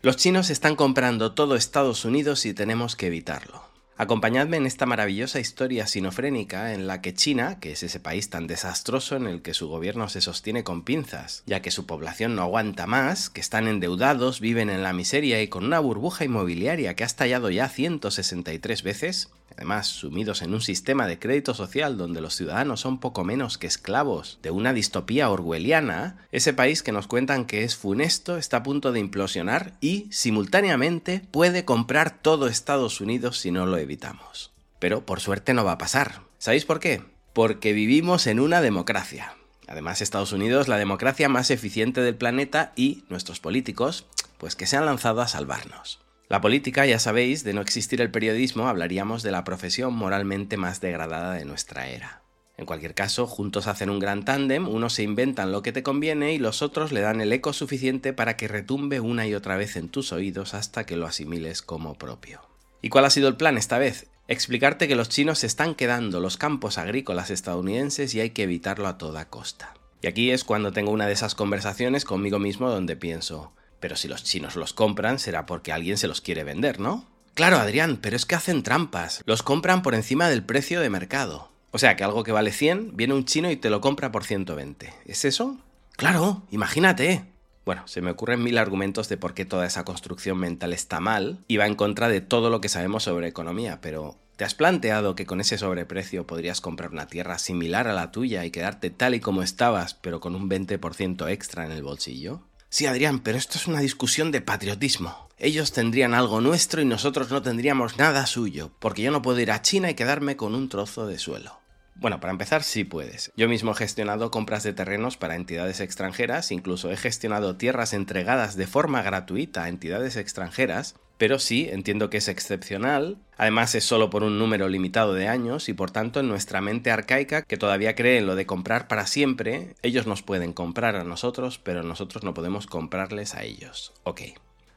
Los chinos están comprando todo Estados Unidos y tenemos que evitarlo. Acompañadme en esta maravillosa historia sinofrénica en la que China, que es ese país tan desastroso en el que su gobierno se sostiene con pinzas, ya que su población no aguanta más, que están endeudados, viven en la miseria y con una burbuja inmobiliaria que ha estallado ya 163 veces, además sumidos en un sistema de crédito social donde los ciudadanos son poco menos que esclavos de una distopía orwelliana, ese país que nos cuentan que es funesto está a punto de implosionar y, simultáneamente, puede comprar todo Estados Unidos si no lo evitamos. Pero por suerte no va a pasar. ¿Sabéis por qué? Porque vivimos en una democracia. Además, Estados Unidos, la democracia más eficiente del planeta y nuestros políticos, pues que se han lanzado a salvarnos. La política, ya sabéis, de no existir el periodismo, hablaríamos de la profesión moralmente más degradada de nuestra era. En cualquier caso, juntos hacen un gran tándem, unos se inventan lo que te conviene y los otros le dan el eco suficiente para que retumbe una y otra vez en tus oídos hasta que lo asimiles como propio. ¿Y cuál ha sido el plan esta vez? Explicarte que los chinos se están quedando los campos agrícolas estadounidenses y hay que evitarlo a toda costa. Y aquí es cuando tengo una de esas conversaciones conmigo mismo donde pienso, pero si los chinos los compran será porque alguien se los quiere vender, ¿no? Claro, Adrián, pero es que hacen trampas. Los compran por encima del precio de mercado. O sea, que algo que vale 100, viene un chino y te lo compra por 120. ¿Es eso? Claro, imagínate. Bueno, se me ocurren mil argumentos de por qué toda esa construcción mental está mal y va en contra de todo lo que sabemos sobre economía, pero ¿te has planteado que con ese sobreprecio podrías comprar una tierra similar a la tuya y quedarte tal y como estabas, pero con un 20% extra en el bolsillo? Sí, Adrián, pero esto es una discusión de patriotismo. Ellos tendrían algo nuestro y nosotros no tendríamos nada suyo, porque yo no puedo ir a China y quedarme con un trozo de suelo. Bueno, para empezar sí puedes. Yo mismo he gestionado compras de terrenos para entidades extranjeras, incluso he gestionado tierras entregadas de forma gratuita a entidades extranjeras, pero sí, entiendo que es excepcional, además es solo por un número limitado de años y por tanto en nuestra mente arcaica que todavía cree en lo de comprar para siempre, ellos nos pueden comprar a nosotros, pero nosotros no podemos comprarles a ellos. Ok.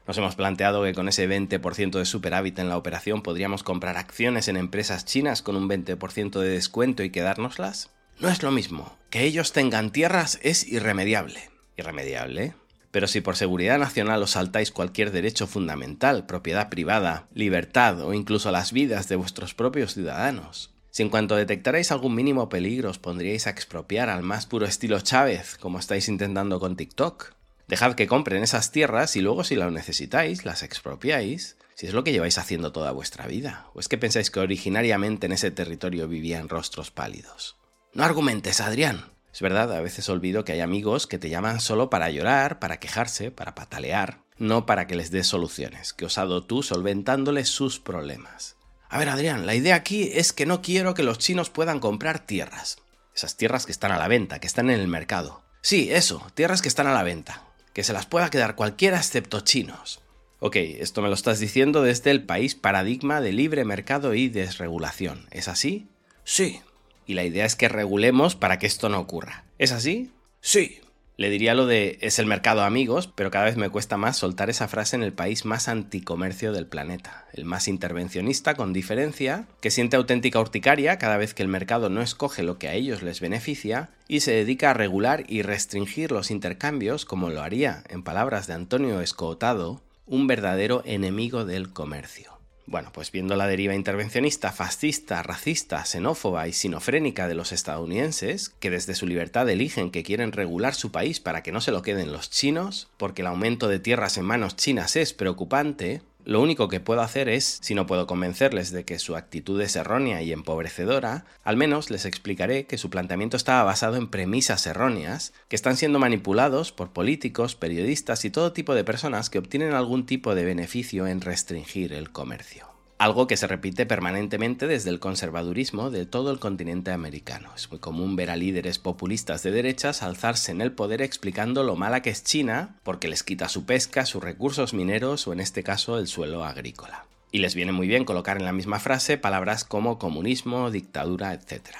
Nos hemos planteado que con ese 20% de superávit en la operación podríamos comprar acciones en empresas chinas con un 20% de descuento y quedárnoslas. No es lo mismo. Que ellos tengan tierras es irremediable. Irremediable. Pero si por seguridad nacional os saltáis cualquier derecho fundamental, propiedad privada, libertad o incluso las vidas de vuestros propios ciudadanos, si en cuanto detectarais algún mínimo peligro os pondríais a expropiar al más puro estilo Chávez, como estáis intentando con TikTok, Dejad que compren esas tierras y luego si las necesitáis, las expropiáis, si es lo que lleváis haciendo toda vuestra vida. ¿O es que pensáis que originariamente en ese territorio vivían rostros pálidos? No argumentes, Adrián. Es verdad, a veces olvido que hay amigos que te llaman solo para llorar, para quejarse, para patalear, no para que les des soluciones, que os tú solventándoles sus problemas. A ver, Adrián, la idea aquí es que no quiero que los chinos puedan comprar tierras. Esas tierras que están a la venta, que están en el mercado. Sí, eso, tierras que están a la venta que se las pueda quedar cualquiera excepto chinos. Ok, esto me lo estás diciendo desde el país paradigma de libre mercado y desregulación. ¿Es así? Sí. Y la idea es que regulemos para que esto no ocurra. ¿Es así? Sí. Le diría lo de es el mercado amigos, pero cada vez me cuesta más soltar esa frase en el país más anticomercio del planeta, el más intervencionista con diferencia, que siente auténtica urticaria cada vez que el mercado no escoge lo que a ellos les beneficia y se dedica a regular y restringir los intercambios como lo haría, en palabras de Antonio Escotado, un verdadero enemigo del comercio. Bueno, pues viendo la deriva intervencionista, fascista, racista, xenófoba y sinofrénica de los estadounidenses, que desde su libertad eligen que quieren regular su país para que no se lo queden los chinos, porque el aumento de tierras en manos chinas es preocupante, lo único que puedo hacer es, si no puedo convencerles de que su actitud es errónea y empobrecedora, al menos les explicaré que su planteamiento estaba basado en premisas erróneas, que están siendo manipulados por políticos, periodistas y todo tipo de personas que obtienen algún tipo de beneficio en restringir el comercio. Algo que se repite permanentemente desde el conservadurismo de todo el continente americano. Es muy común ver a líderes populistas de derechas alzarse en el poder explicando lo mala que es China porque les quita su pesca, sus recursos mineros o en este caso el suelo agrícola. Y les viene muy bien colocar en la misma frase palabras como comunismo, dictadura, etc.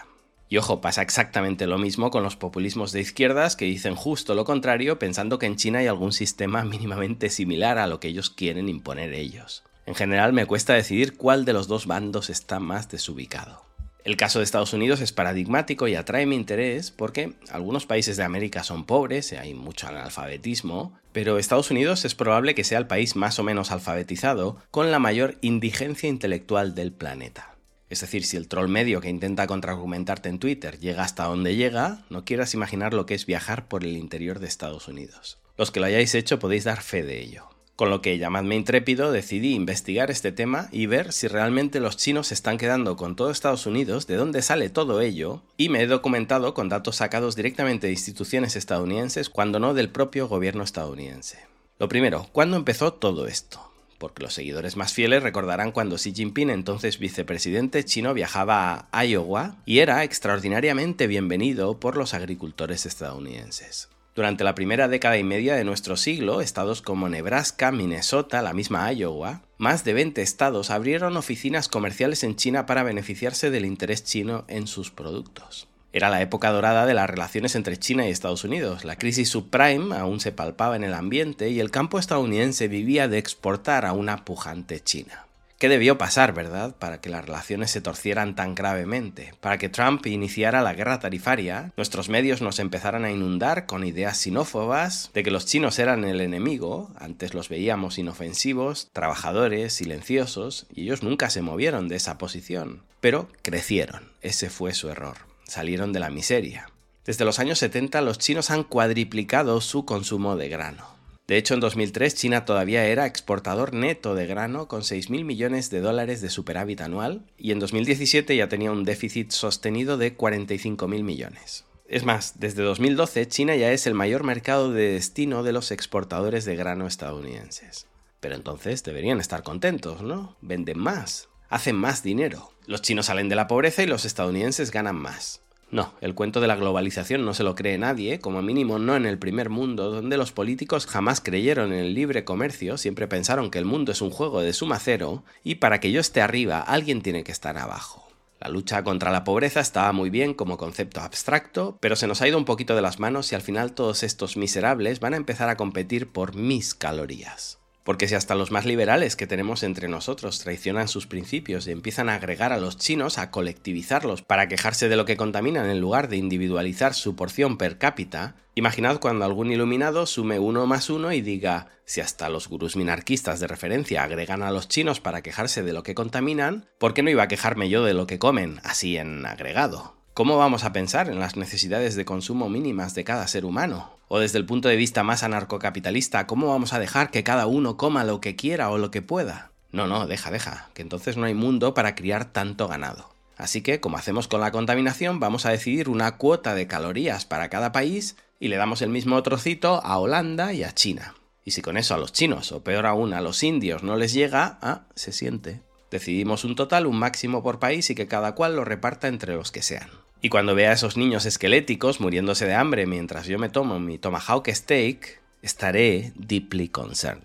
Y ojo, pasa exactamente lo mismo con los populismos de izquierdas que dicen justo lo contrario pensando que en China hay algún sistema mínimamente similar a lo que ellos quieren imponer ellos. En general me cuesta decidir cuál de los dos bandos está más desubicado. El caso de Estados Unidos es paradigmático y atrae mi interés porque algunos países de América son pobres, hay mucho analfabetismo, pero Estados Unidos es probable que sea el país más o menos alfabetizado con la mayor indigencia intelectual del planeta. Es decir, si el troll medio que intenta contraargumentarte en Twitter llega hasta donde llega, no quieras imaginar lo que es viajar por el interior de Estados Unidos. Los que lo hayáis hecho podéis dar fe de ello. Con lo que, llamadme intrépido, decidí investigar este tema y ver si realmente los chinos se están quedando con todo Estados Unidos, de dónde sale todo ello, y me he documentado con datos sacados directamente de instituciones estadounidenses, cuando no del propio gobierno estadounidense. Lo primero, ¿cuándo empezó todo esto? porque los seguidores más fieles recordarán cuando Xi Jinping, entonces vicepresidente chino, viajaba a Iowa y era extraordinariamente bienvenido por los agricultores estadounidenses. Durante la primera década y media de nuestro siglo, estados como Nebraska, Minnesota, la misma Iowa, más de 20 estados abrieron oficinas comerciales en China para beneficiarse del interés chino en sus productos. Era la época dorada de las relaciones entre China y Estados Unidos. La crisis subprime aún se palpaba en el ambiente y el campo estadounidense vivía de exportar a una pujante China. ¿Qué debió pasar, verdad, para que las relaciones se torcieran tan gravemente? Para que Trump iniciara la guerra tarifaria, nuestros medios nos empezaran a inundar con ideas xenófobas de que los chinos eran el enemigo, antes los veíamos inofensivos, trabajadores, silenciosos, y ellos nunca se movieron de esa posición. Pero crecieron, ese fue su error, salieron de la miseria. Desde los años 70 los chinos han cuadriplicado su consumo de grano. De hecho, en 2003 China todavía era exportador neto de grano con 6.000 millones de dólares de superávit anual y en 2017 ya tenía un déficit sostenido de 45.000 millones. Es más, desde 2012 China ya es el mayor mercado de destino de los exportadores de grano estadounidenses. Pero entonces deberían estar contentos, ¿no? Venden más, hacen más dinero. Los chinos salen de la pobreza y los estadounidenses ganan más. No, el cuento de la globalización no se lo cree nadie, como mínimo no en el primer mundo, donde los políticos jamás creyeron en el libre comercio, siempre pensaron que el mundo es un juego de suma cero, y para que yo esté arriba, alguien tiene que estar abajo. La lucha contra la pobreza estaba muy bien como concepto abstracto, pero se nos ha ido un poquito de las manos y al final todos estos miserables van a empezar a competir por mis calorías. Porque si hasta los más liberales que tenemos entre nosotros traicionan sus principios y empiezan a agregar a los chinos, a colectivizarlos para quejarse de lo que contaminan en lugar de individualizar su porción per cápita, imaginad cuando algún iluminado sume uno más uno y diga, si hasta los gurús minarquistas de referencia agregan a los chinos para quejarse de lo que contaminan, ¿por qué no iba a quejarme yo de lo que comen, así en agregado? ¿Cómo vamos a pensar en las necesidades de consumo mínimas de cada ser humano? O desde el punto de vista más anarcocapitalista, ¿cómo vamos a dejar que cada uno coma lo que quiera o lo que pueda? No, no, deja, deja, que entonces no hay mundo para criar tanto ganado. Así que, como hacemos con la contaminación, vamos a decidir una cuota de calorías para cada país y le damos el mismo trocito a Holanda y a China. Y si con eso a los chinos, o peor aún a los indios, no les llega, ah, se siente. Decidimos un total, un máximo por país y que cada cual lo reparta entre los que sean. Y cuando vea a esos niños esqueléticos muriéndose de hambre mientras yo me tomo mi tomahawk steak, estaré deeply concerned.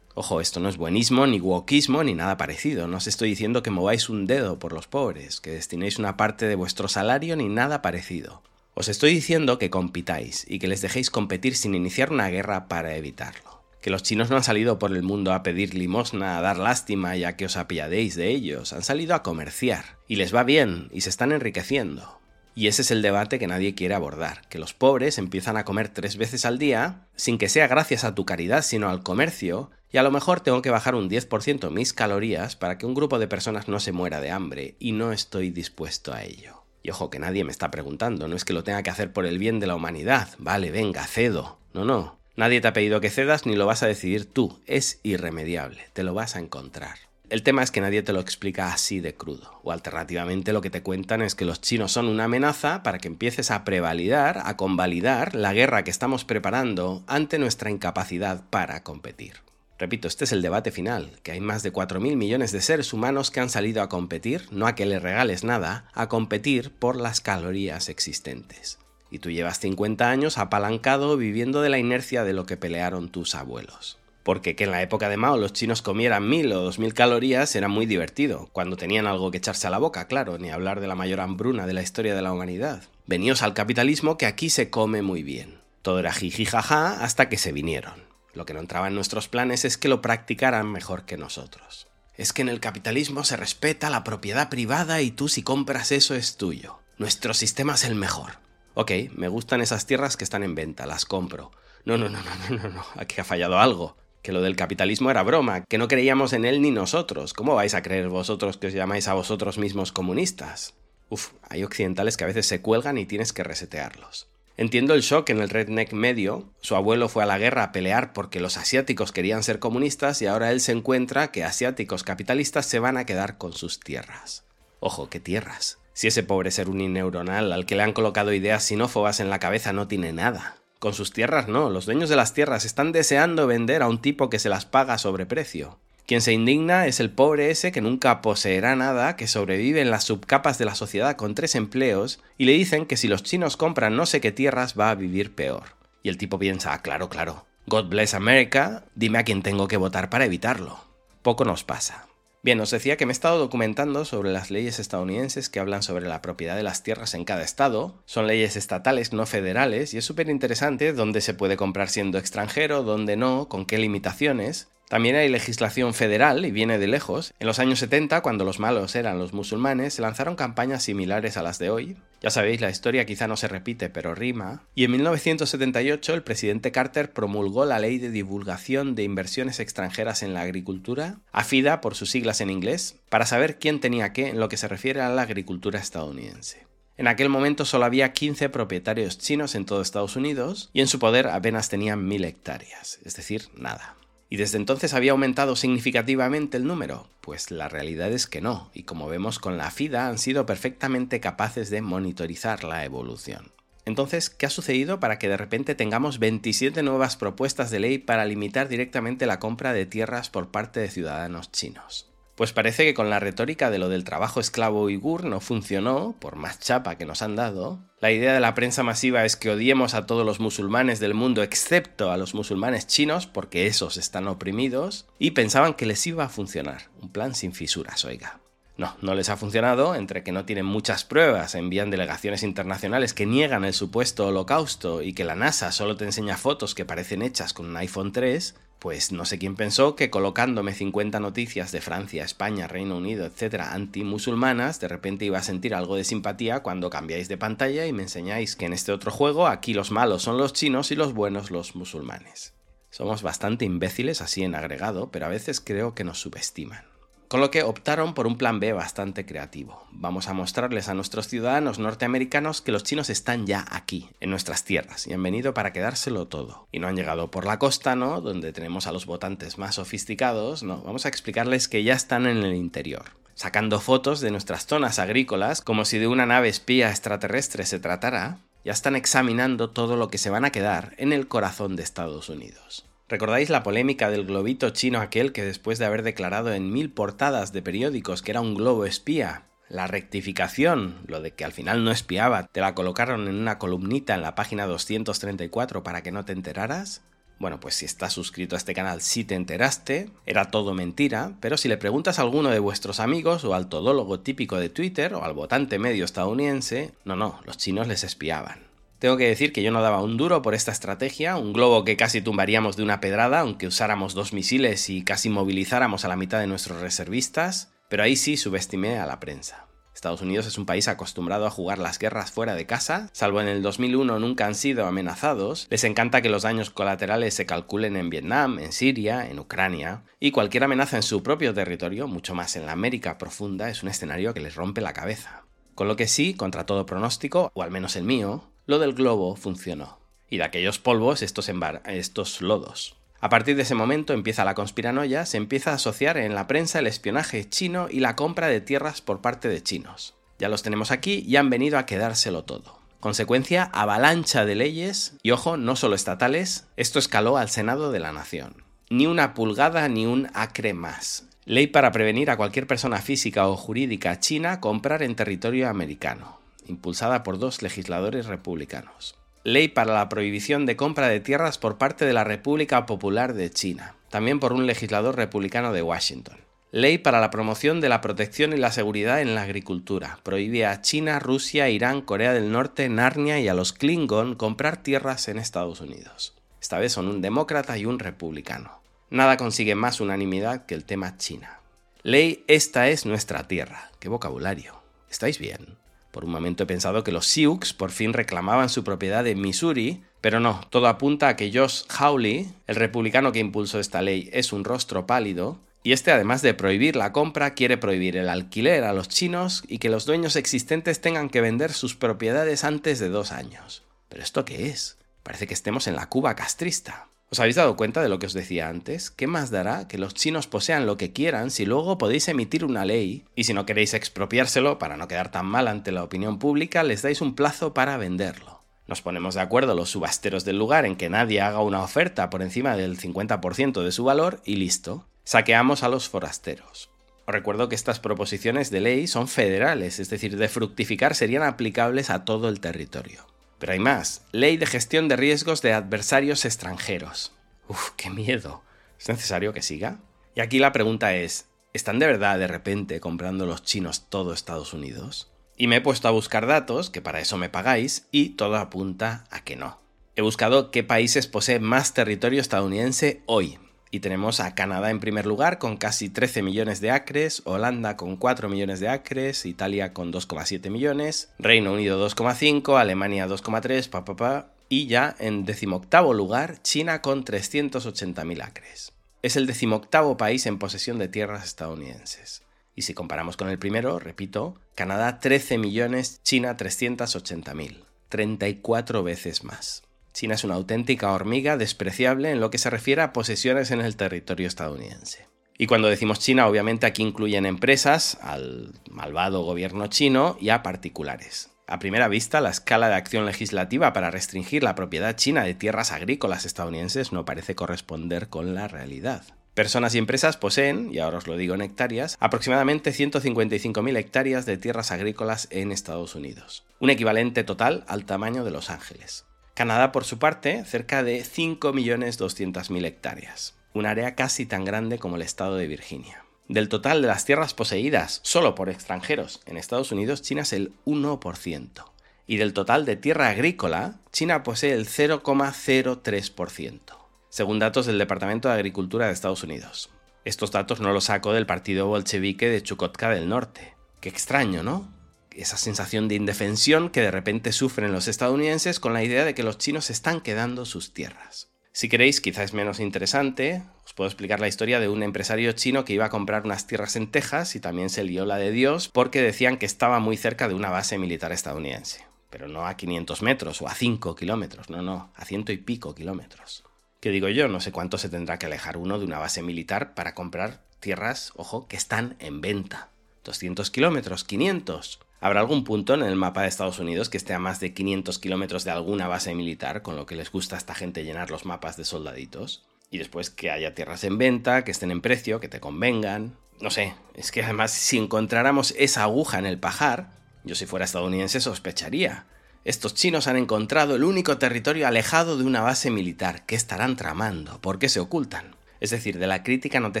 Ojo, esto no es buenismo, ni wokismo, ni nada parecido. No os estoy diciendo que mováis un dedo por los pobres, que destinéis una parte de vuestro salario, ni nada parecido. Os estoy diciendo que compitáis y que les dejéis competir sin iniciar una guerra para evitarlo. Que los chinos no han salido por el mundo a pedir limosna, a dar lástima y a que os apiadéis de ellos, han salido a comerciar. Y les va bien, y se están enriqueciendo. Y ese es el debate que nadie quiere abordar, que los pobres empiezan a comer tres veces al día, sin que sea gracias a tu caridad, sino al comercio, y a lo mejor tengo que bajar un 10% mis calorías para que un grupo de personas no se muera de hambre, y no estoy dispuesto a ello. Y ojo que nadie me está preguntando, no es que lo tenga que hacer por el bien de la humanidad, vale, venga, cedo. No, no. Nadie te ha pedido que cedas ni lo vas a decidir tú, es irremediable, te lo vas a encontrar. El tema es que nadie te lo explica así de crudo. O alternativamente lo que te cuentan es que los chinos son una amenaza para que empieces a prevalidar, a convalidar la guerra que estamos preparando ante nuestra incapacidad para competir. Repito, este es el debate final, que hay más de 4.000 millones de seres humanos que han salido a competir, no a que le regales nada, a competir por las calorías existentes. Y tú llevas 50 años apalancado viviendo de la inercia de lo que pelearon tus abuelos. Porque que en la época de Mao los chinos comieran mil o dos mil calorías era muy divertido, cuando tenían algo que echarse a la boca, claro, ni hablar de la mayor hambruna de la historia de la humanidad. Veníos al capitalismo que aquí se come muy bien. Todo era jiji jaja hasta que se vinieron. Lo que no entraba en nuestros planes es que lo practicaran mejor que nosotros. Es que en el capitalismo se respeta la propiedad privada y tú si compras eso es tuyo. Nuestro sistema es el mejor. Ok, me gustan esas tierras que están en venta, las compro. No, no, no, no, no, no, no, aquí ha fallado algo. Que lo del capitalismo era broma, que no creíamos en él ni nosotros. ¿Cómo vais a creer vosotros que os llamáis a vosotros mismos comunistas? Uf, hay occidentales que a veces se cuelgan y tienes que resetearlos. Entiendo el shock en el redneck medio. Su abuelo fue a la guerra a pelear porque los asiáticos querían ser comunistas y ahora él se encuentra que asiáticos capitalistas se van a quedar con sus tierras. Ojo, ¿qué tierras? Si ese pobre ser unineuronal al que le han colocado ideas sinófobas en la cabeza no tiene nada. Con sus tierras no, los dueños de las tierras están deseando vender a un tipo que se las paga a sobreprecio. Quien se indigna es el pobre ese que nunca poseerá nada, que sobrevive en las subcapas de la sociedad con tres empleos, y le dicen que si los chinos compran no sé qué tierras va a vivir peor. Y el tipo piensa, ah, claro, claro, God bless America, dime a quién tengo que votar para evitarlo. Poco nos pasa. Bien, os decía que me he estado documentando sobre las leyes estadounidenses que hablan sobre la propiedad de las tierras en cada estado. Son leyes estatales, no federales, y es súper interesante dónde se puede comprar siendo extranjero, dónde no, con qué limitaciones. También hay legislación federal y viene de lejos. En los años 70, cuando los malos eran los musulmanes, se lanzaron campañas similares a las de hoy. Ya sabéis, la historia quizá no se repite, pero rima. Y en 1978 el presidente Carter promulgó la Ley de Divulgación de Inversiones Extranjeras en la Agricultura, AFIDA por sus siglas en inglés, para saber quién tenía qué en lo que se refiere a la agricultura estadounidense. En aquel momento solo había 15 propietarios chinos en todo Estados Unidos y en su poder apenas tenían mil hectáreas, es decir, nada. ¿Y desde entonces había aumentado significativamente el número? Pues la realidad es que no, y como vemos con la FIDA han sido perfectamente capaces de monitorizar la evolución. Entonces, ¿qué ha sucedido para que de repente tengamos 27 nuevas propuestas de ley para limitar directamente la compra de tierras por parte de ciudadanos chinos? Pues parece que con la retórica de lo del trabajo esclavo uigur no funcionó, por más chapa que nos han dado. La idea de la prensa masiva es que odiemos a todos los musulmanes del mundo excepto a los musulmanes chinos porque esos están oprimidos y pensaban que les iba a funcionar. Un plan sin fisuras, oiga. No, no les ha funcionado, entre que no tienen muchas pruebas, envían delegaciones internacionales que niegan el supuesto holocausto y que la NASA solo te enseña fotos que parecen hechas con un iPhone 3, pues no sé quién pensó que colocándome 50 noticias de Francia, España, Reino Unido, etcétera, anti-musulmanas, de repente iba a sentir algo de simpatía cuando cambiáis de pantalla y me enseñáis que en este otro juego aquí los malos son los chinos y los buenos los musulmanes. Somos bastante imbéciles así en agregado, pero a veces creo que nos subestiman. Con lo que optaron por un plan B bastante creativo. Vamos a mostrarles a nuestros ciudadanos norteamericanos que los chinos están ya aquí, en nuestras tierras, y han venido para quedárselo todo. Y no han llegado por la costa, ¿no? Donde tenemos a los votantes más sofisticados, no. Vamos a explicarles que ya están en el interior sacando fotos de nuestras zonas agrícolas como si de una nave espía extraterrestre se tratara, ya están examinando todo lo que se van a quedar en el corazón de Estados Unidos. ¿Recordáis la polémica del globito chino aquel que después de haber declarado en mil portadas de periódicos que era un globo espía, la rectificación, lo de que al final no espiaba, te la colocaron en una columnita en la página 234 para que no te enteraras? Bueno, pues si estás suscrito a este canal sí te enteraste, era todo mentira, pero si le preguntas a alguno de vuestros amigos o al todólogo típico de Twitter o al votante medio estadounidense, no, no, los chinos les espiaban. Tengo que decir que yo no daba un duro por esta estrategia, un globo que casi tumbaríamos de una pedrada, aunque usáramos dos misiles y casi movilizáramos a la mitad de nuestros reservistas, pero ahí sí subestimé a la prensa. Estados Unidos es un país acostumbrado a jugar las guerras fuera de casa, salvo en el 2001 nunca han sido amenazados, les encanta que los daños colaterales se calculen en Vietnam, en Siria, en Ucrania, y cualquier amenaza en su propio territorio, mucho más en la América profunda, es un escenario que les rompe la cabeza. Con lo que sí, contra todo pronóstico, o al menos el mío, lo del globo funcionó. Y de aquellos polvos, estos, estos lodos. A partir de ese momento empieza la conspiranoia, se empieza a asociar en la prensa el espionaje chino y la compra de tierras por parte de chinos. Ya los tenemos aquí y han venido a quedárselo todo. Consecuencia, avalancha de leyes, y ojo, no solo estatales, esto escaló al Senado de la Nación. Ni una pulgada ni un acre más. Ley para prevenir a cualquier persona física o jurídica china comprar en territorio americano impulsada por dos legisladores republicanos. Ley para la prohibición de compra de tierras por parte de la República Popular de China, también por un legislador republicano de Washington. Ley para la promoción de la protección y la seguridad en la agricultura. Prohíbe a China, Rusia, Irán, Corea del Norte, Narnia y a los Klingon comprar tierras en Estados Unidos. Esta vez son un demócrata y un republicano. Nada consigue más unanimidad que el tema China. Ley, esta es nuestra tierra. ¡Qué vocabulario! ¿Estáis bien? Por un momento he pensado que los Sioux por fin reclamaban su propiedad en Missouri, pero no, todo apunta a que Josh Hawley, el republicano que impulsó esta ley, es un rostro pálido, y este además de prohibir la compra, quiere prohibir el alquiler a los chinos y que los dueños existentes tengan que vender sus propiedades antes de dos años. ¿Pero esto qué es? Parece que estemos en la Cuba castrista. ¿Os habéis dado cuenta de lo que os decía antes? ¿Qué más dará que los chinos posean lo que quieran si luego podéis emitir una ley y si no queréis expropiárselo para no quedar tan mal ante la opinión pública, les dais un plazo para venderlo? Nos ponemos de acuerdo los subasteros del lugar en que nadie haga una oferta por encima del 50% de su valor y listo. Saqueamos a los forasteros. Os recuerdo que estas proposiciones de ley son federales, es decir, de fructificar serían aplicables a todo el territorio. Pero hay más. Ley de gestión de riesgos de adversarios extranjeros. Uf, qué miedo. ¿Es necesario que siga? Y aquí la pregunta es, ¿están de verdad de repente comprando los chinos todo Estados Unidos? Y me he puesto a buscar datos, que para eso me pagáis, y todo apunta a que no. He buscado qué países poseen más territorio estadounidense hoy, y tenemos a Canadá en primer lugar con casi 13 millones de acres, Holanda con 4 millones de acres, Italia con 2,7 millones, Reino Unido 2,5, Alemania 2,3, pa, y ya en decimoctavo lugar China con 380.000 acres. Es el decimoctavo país en posesión de tierras estadounidenses. Y si comparamos con el primero, repito, Canadá 13 millones, China 380.000, 34 veces más. China es una auténtica hormiga despreciable en lo que se refiere a posesiones en el territorio estadounidense. Y cuando decimos China, obviamente aquí incluyen empresas, al malvado gobierno chino y a particulares. A primera vista, la escala de acción legislativa para restringir la propiedad china de tierras agrícolas estadounidenses no parece corresponder con la realidad. Personas y empresas poseen, y ahora os lo digo en hectáreas, aproximadamente 155.000 hectáreas de tierras agrícolas en Estados Unidos, un equivalente total al tamaño de Los Ángeles. Canadá, por su parte, cerca de 5.200.000 hectáreas, un área casi tan grande como el estado de Virginia. Del total de las tierras poseídas solo por extranjeros en Estados Unidos, China es el 1%. Y del total de tierra agrícola, China posee el 0,03%, según datos del Departamento de Agricultura de Estados Unidos. Estos datos no los saco del partido bolchevique de Chukotka del Norte. Qué extraño, ¿no? Esa sensación de indefensión que de repente sufren los estadounidenses con la idea de que los chinos están quedando sus tierras. Si queréis, quizás es menos interesante, os puedo explicar la historia de un empresario chino que iba a comprar unas tierras en Texas y también se lió la de Dios porque decían que estaba muy cerca de una base militar estadounidense. Pero no a 500 metros o a 5 kilómetros, no, no, a ciento y pico kilómetros. ¿Qué digo yo? No sé cuánto se tendrá que alejar uno de una base militar para comprar tierras, ojo, que están en venta. 200 kilómetros, 500. ¿Habrá algún punto en el mapa de Estados Unidos que esté a más de 500 kilómetros de alguna base militar, con lo que les gusta a esta gente llenar los mapas de soldaditos? Y después que haya tierras en venta, que estén en precio, que te convengan. No sé, es que además si encontráramos esa aguja en el pajar, yo si fuera estadounidense sospecharía. Estos chinos han encontrado el único territorio alejado de una base militar. ¿Qué estarán tramando? ¿Por qué se ocultan? Es decir, de la crítica no te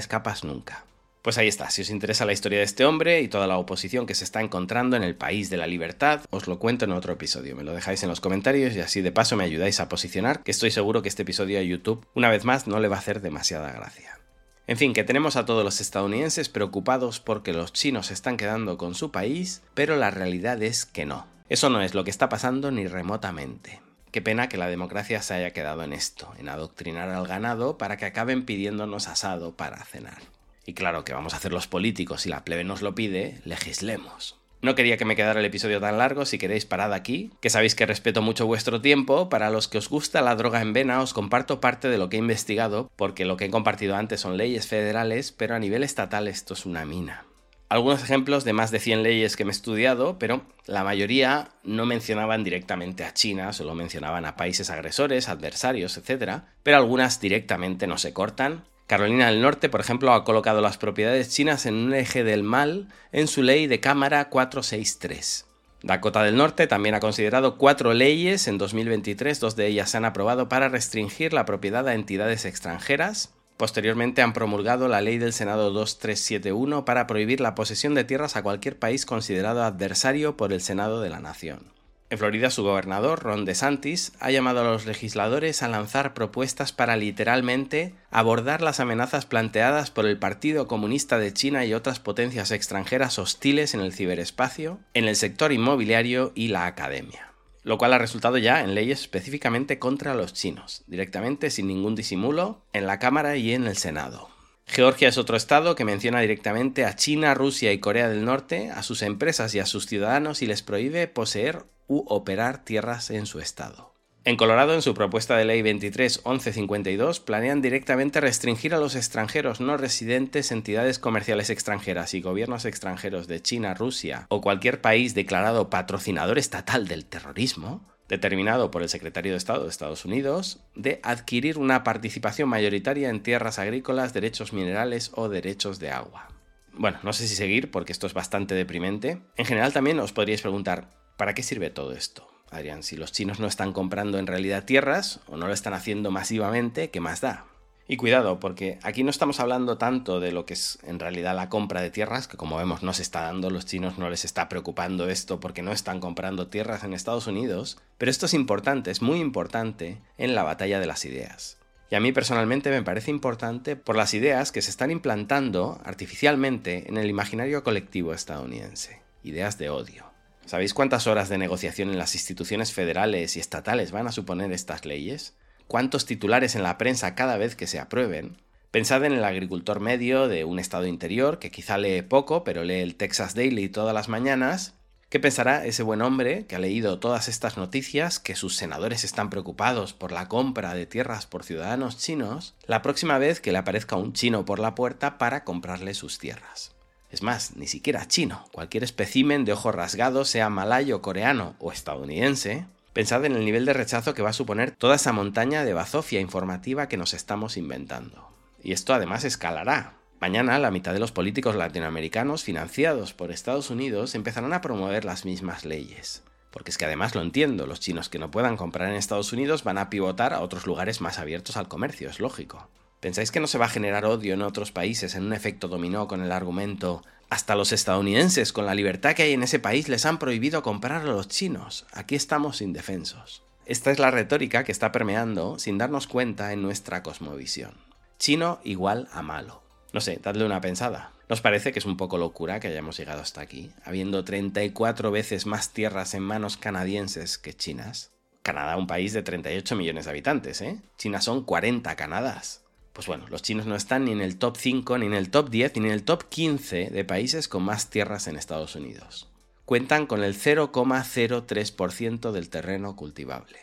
escapas nunca. Pues ahí está, si os interesa la historia de este hombre y toda la oposición que se está encontrando en el país de la libertad, os lo cuento en otro episodio, me lo dejáis en los comentarios y así de paso me ayudáis a posicionar, que estoy seguro que este episodio a YouTube, una vez más, no le va a hacer demasiada gracia. En fin, que tenemos a todos los estadounidenses preocupados porque los chinos se están quedando con su país, pero la realidad es que no. Eso no es lo que está pasando ni remotamente. Qué pena que la democracia se haya quedado en esto, en adoctrinar al ganado para que acaben pidiéndonos asado para cenar. Y claro, que vamos a hacer los políticos si la plebe nos lo pide, legislemos. No quería que me quedara el episodio tan largo, si queréis parad aquí, que sabéis que respeto mucho vuestro tiempo. Para los que os gusta la droga en vena, os comparto parte de lo que he investigado, porque lo que he compartido antes son leyes federales, pero a nivel estatal esto es una mina. Algunos ejemplos de más de 100 leyes que me he estudiado, pero la mayoría no mencionaban directamente a China, solo mencionaban a países agresores, adversarios, etc. Pero algunas directamente no se cortan Carolina del Norte, por ejemplo, ha colocado las propiedades chinas en un eje del mal en su ley de Cámara 463. Dakota del Norte también ha considerado cuatro leyes en 2023, dos de ellas se han aprobado para restringir la propiedad a entidades extranjeras. Posteriormente han promulgado la ley del Senado 2371 para prohibir la posesión de tierras a cualquier país considerado adversario por el Senado de la Nación. En Florida, su gobernador, Ron DeSantis, ha llamado a los legisladores a lanzar propuestas para literalmente abordar las amenazas planteadas por el Partido Comunista de China y otras potencias extranjeras hostiles en el ciberespacio, en el sector inmobiliario y la academia. Lo cual ha resultado ya en leyes específicamente contra los chinos, directamente sin ningún disimulo, en la Cámara y en el Senado. Georgia es otro estado que menciona directamente a China, Rusia y Corea del Norte, a sus empresas y a sus ciudadanos y les prohíbe poseer u operar tierras en su estado. En Colorado, en su propuesta de ley 23.1152, planean directamente restringir a los extranjeros no residentes, entidades comerciales extranjeras y gobiernos extranjeros de China, Rusia o cualquier país declarado patrocinador estatal del terrorismo, determinado por el secretario de Estado de Estados Unidos, de adquirir una participación mayoritaria en tierras agrícolas, derechos minerales o derechos de agua. Bueno, no sé si seguir porque esto es bastante deprimente. En general también os podríais preguntar, ¿Para qué sirve todo esto? Adrián, si los chinos no están comprando en realidad tierras o no lo están haciendo masivamente, ¿qué más da? Y cuidado, porque aquí no estamos hablando tanto de lo que es en realidad la compra de tierras, que como vemos no se está dando, los chinos no les está preocupando esto porque no están comprando tierras en Estados Unidos, pero esto es importante, es muy importante en la batalla de las ideas. Y a mí personalmente me parece importante por las ideas que se están implantando artificialmente en el imaginario colectivo estadounidense, ideas de odio. ¿Sabéis cuántas horas de negociación en las instituciones federales y estatales van a suponer estas leyes? ¿Cuántos titulares en la prensa cada vez que se aprueben? Pensad en el agricultor medio de un estado interior que quizá lee poco, pero lee el Texas Daily todas las mañanas. ¿Qué pensará ese buen hombre que ha leído todas estas noticias, que sus senadores están preocupados por la compra de tierras por ciudadanos chinos, la próxima vez que le aparezca un chino por la puerta para comprarle sus tierras? Es más, ni siquiera chino, cualquier espécimen de ojos rasgados, sea malayo, coreano o estadounidense, pensad en el nivel de rechazo que va a suponer toda esa montaña de bazofia informativa que nos estamos inventando. Y esto además escalará. Mañana la mitad de los políticos latinoamericanos financiados por Estados Unidos empezarán a promover las mismas leyes. Porque es que además lo entiendo, los chinos que no puedan comprar en Estados Unidos van a pivotar a otros lugares más abiertos al comercio, es lógico. ¿Pensáis que no se va a generar odio en otros países en un efecto dominó con el argumento hasta los estadounidenses, con la libertad que hay en ese país, les han prohibido comprar a los chinos. Aquí estamos indefensos. Esta es la retórica que está permeando, sin darnos cuenta, en nuestra cosmovisión. Chino igual a malo. No sé, dadle una pensada. ¿Nos parece que es un poco locura que hayamos llegado hasta aquí, habiendo 34 veces más tierras en manos canadienses que chinas? Canadá, un país de 38 millones de habitantes, ¿eh? China son 40 Canadás. Pues bueno, los chinos no están ni en el top 5, ni en el top 10, ni en el top 15 de países con más tierras en Estados Unidos. Cuentan con el 0,03% del terreno cultivable.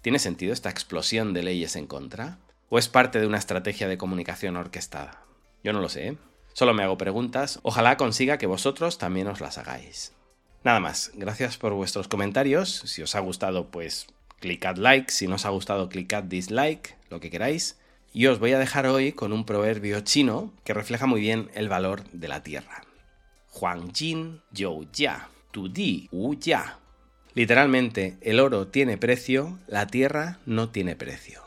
¿Tiene sentido esta explosión de leyes en contra? ¿O es parte de una estrategia de comunicación orquestada? Yo no lo sé. ¿eh? Solo me hago preguntas. Ojalá consiga que vosotros también os las hagáis. Nada más. Gracias por vuestros comentarios. Si os ha gustado, pues clicad like. Si no os ha gustado, clicad dislike, lo que queráis. Y os voy a dejar hoy con un proverbio chino que refleja muy bien el valor de la tierra. Huang Jin You Ya, Tu Di Wu Ya. Literalmente, el oro tiene precio, la tierra no tiene precio.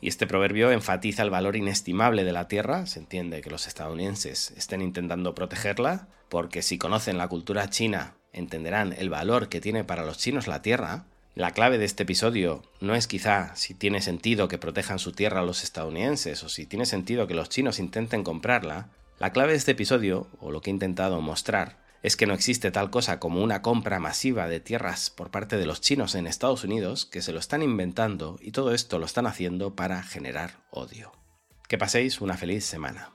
Y este proverbio enfatiza el valor inestimable de la tierra. Se entiende que los estadounidenses estén intentando protegerla, porque si conocen la cultura china, entenderán el valor que tiene para los chinos la tierra, la clave de este episodio no es quizá si tiene sentido que protejan su tierra a los estadounidenses o si tiene sentido que los chinos intenten comprarla. La clave de este episodio, o lo que he intentado mostrar, es que no existe tal cosa como una compra masiva de tierras por parte de los chinos en Estados Unidos, que se lo están inventando y todo esto lo están haciendo para generar odio. Que paséis una feliz semana.